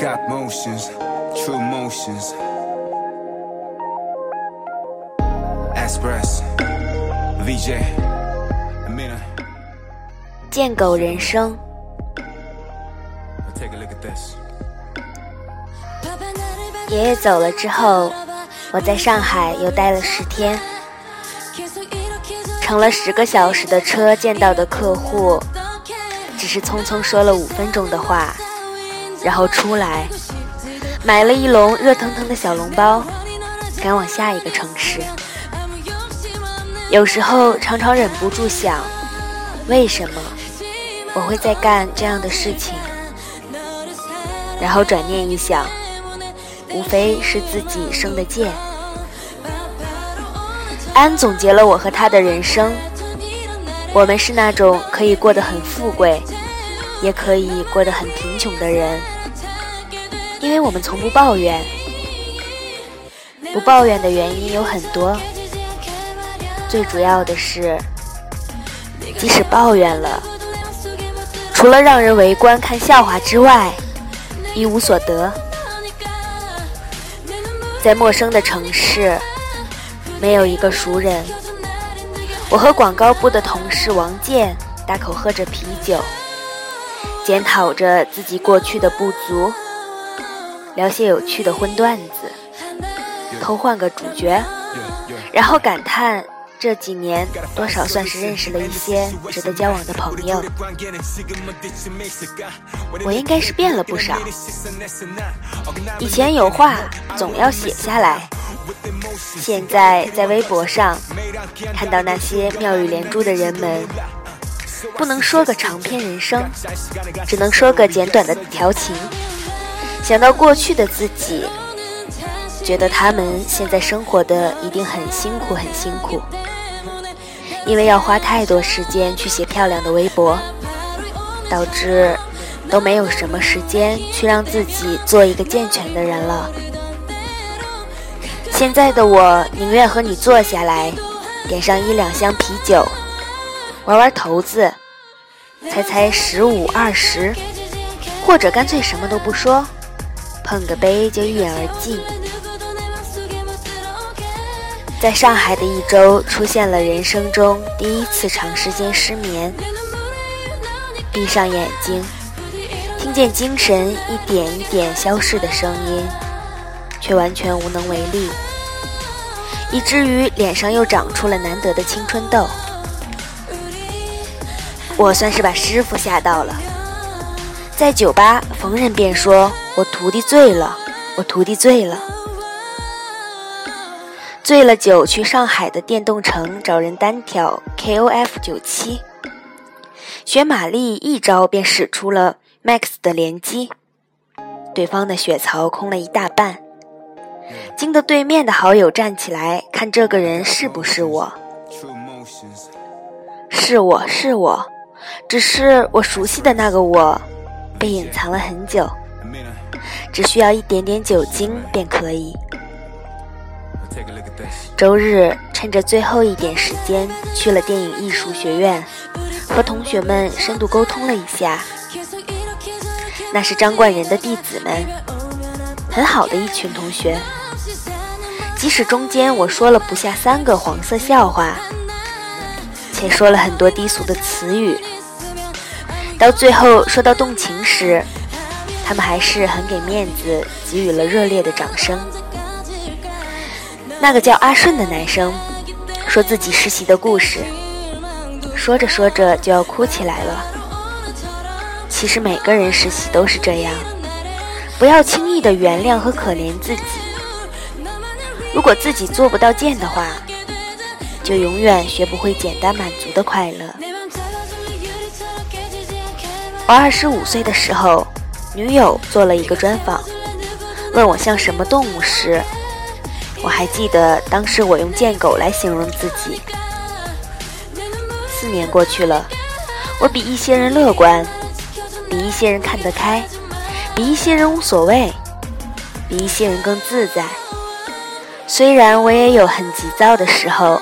got motions, true motions. Express, VJ, Amina. 贱狗人生，Take a look at this. 爷爷走了之后，我在上海又待了十天，乘了十个小时的车见到的客户，只是匆匆说了五分钟的话，然后出来买了一笼热腾腾的小笼包，赶往下一个城市。有时候常常忍不住想，为什么我会在干这样的事情？然后转念一想，无非是自己生的贱。安总结了我和他的人生，我们是那种可以过得很富贵，也可以过得很贫穷的人，因为我们从不抱怨。不抱怨的原因有很多，最主要的是，即使抱怨了，除了让人围观看笑话之外，一无所得。在陌生的城市，没有一个熟人。我和广告部的同事王健大口喝着啤酒，检讨着自己过去的不足，聊些有趣的荤段子，偷换个主角，然后感叹这几年多少算是认识了一些值得交往的朋友。我应该是变了不少，以前有话总要写下来，现在在微博上看到那些妙语连珠的人们，不能说个长篇人生，只能说个简短的调情。想到过去的自己，觉得他们现在生活的一定很辛苦，很辛苦，因为要花太多时间去写漂亮的微博，导致都没有什么时间去让自己做一个健全的人了。现在的我宁愿和你坐下来，点上一两箱啤酒，玩玩骰子，猜猜十五二十，或者干脆什么都不说，碰个杯就一饮而尽。在上海的一周，出现了人生中第一次长时间失眠。闭上眼睛，听见精神一点一点消逝的声音，却完全无能为力，以至于脸上又长出了难得的青春痘。我算是把师傅吓到了，在酒吧逢人便说：“我徒弟醉了，我徒弟醉了。”醉了酒去上海的电动城找人单挑 KOF 九七，学玛丽一招便使出了 Max 的连击，对方的血槽空了一大半，惊得对面的好友站起来看这个人是不是我，是我是我，只是我熟悉的那个我被隐藏了很久，只需要一点点酒精便可以。周日趁着最后一点时间去了电影艺术学院，和同学们深度沟通了一下。那是张冠仁的弟子们，很好的一群同学。即使中间我说了不下三个黄色笑话，且说了很多低俗的词语，到最后说到动情时，他们还是很给面子，给予了热烈的掌声。那个叫阿顺的男生说自己实习的故事，说着说着就要哭起来了。其实每个人实习都是这样，不要轻易的原谅和可怜自己。如果自己做不到贱的话，就永远学不会简单满足的快乐。我二十五岁的时候，女友做了一个专访，问我像什么动物时，我还记得当时我用“贱狗”来形容自己。四年过去了，我比一些人乐观，比一些人看得开，比一些人无所谓，比一些人更自在。虽然我也有很急躁的时候，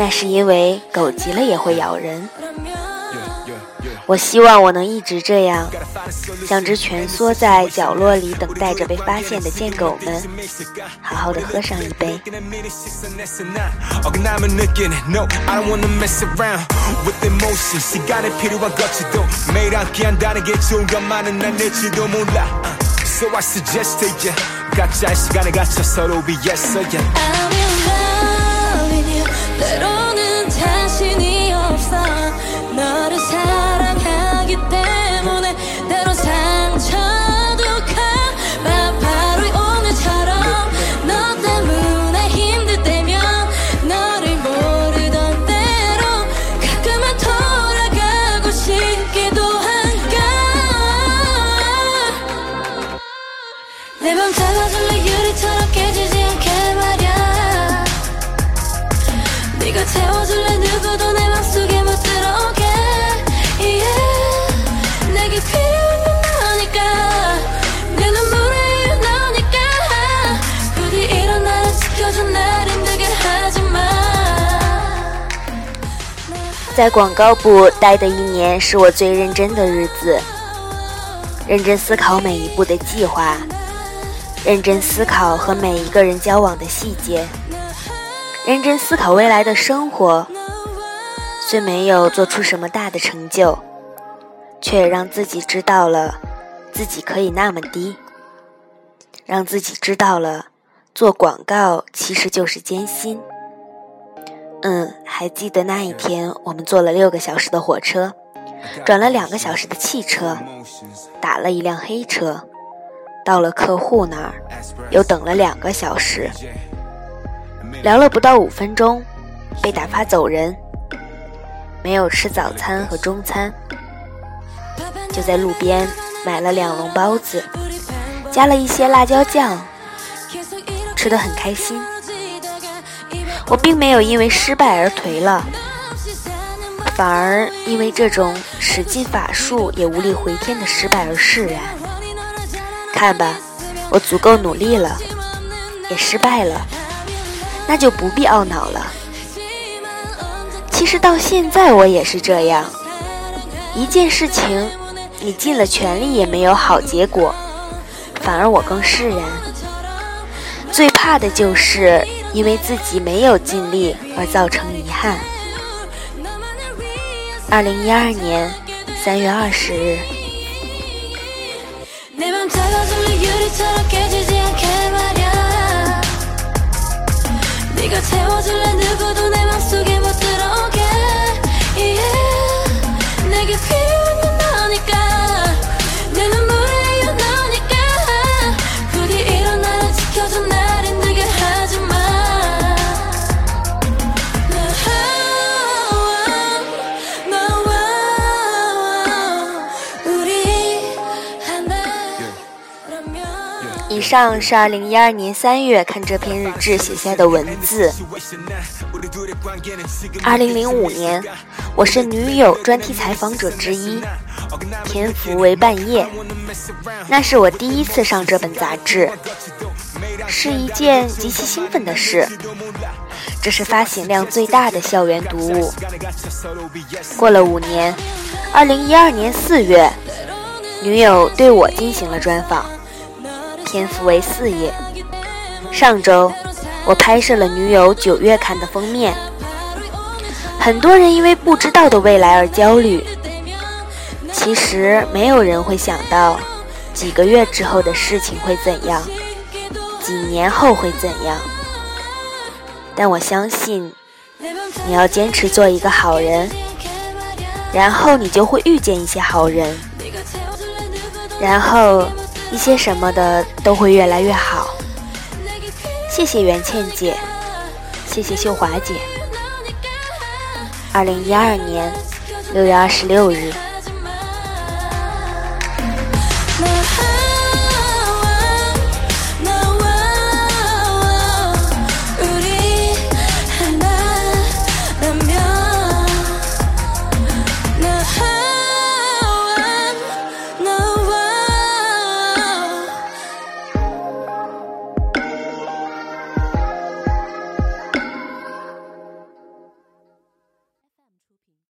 那是因为狗急了也会咬人。我希望我能一直这样，像只蜷缩在角落里等待着被发现的贱狗们，好好的喝上一杯。Little. 在广告部待的一年是我最认真的日子，认真思考每一步的计划，认真思考和每一个人交往的细节，认真思考未来的生活。虽没有做出什么大的成就，却也让自己知道了自己可以那么低，让自己知道了做广告其实就是艰辛。嗯，还记得那一天，我们坐了六个小时的火车，转了两个小时的汽车，打了一辆黑车，到了客户那儿，又等了两个小时，聊了不到五分钟，被打发走人。没有吃早餐和中餐，就在路边买了两笼包子，加了一些辣椒酱，吃得很开心。我并没有因为失败而颓了，反而因为这种使尽法术也无力回天的失败而释然。看吧，我足够努力了，也失败了，那就不必懊恼了。其实到现在我也是这样，一件事情你尽了全力也没有好结果，反而我更释然。最怕的就是。因为自己没有尽力而造成遗憾。二零一二年三月二十日。上是二零一二年三月看这篇日志写下的文字。二零零五年，我是女友专题采访者之一，篇幅为半页。那是我第一次上这本杂志，是一件极其兴奋的事。这是发行量最大的校园读物。过了五年，二零一二年四月，女友对我进行了专访。篇幅为四页。上周，我拍摄了女友九月刊的封面。很多人因为不知道的未来而焦虑。其实没有人会想到，几个月之后的事情会怎样，几年后会怎样。但我相信，你要坚持做一个好人，然后你就会遇见一些好人，然后。一些什么的都会越来越好。谢谢袁倩姐，谢谢秀华姐。二零一二年六月二十六日。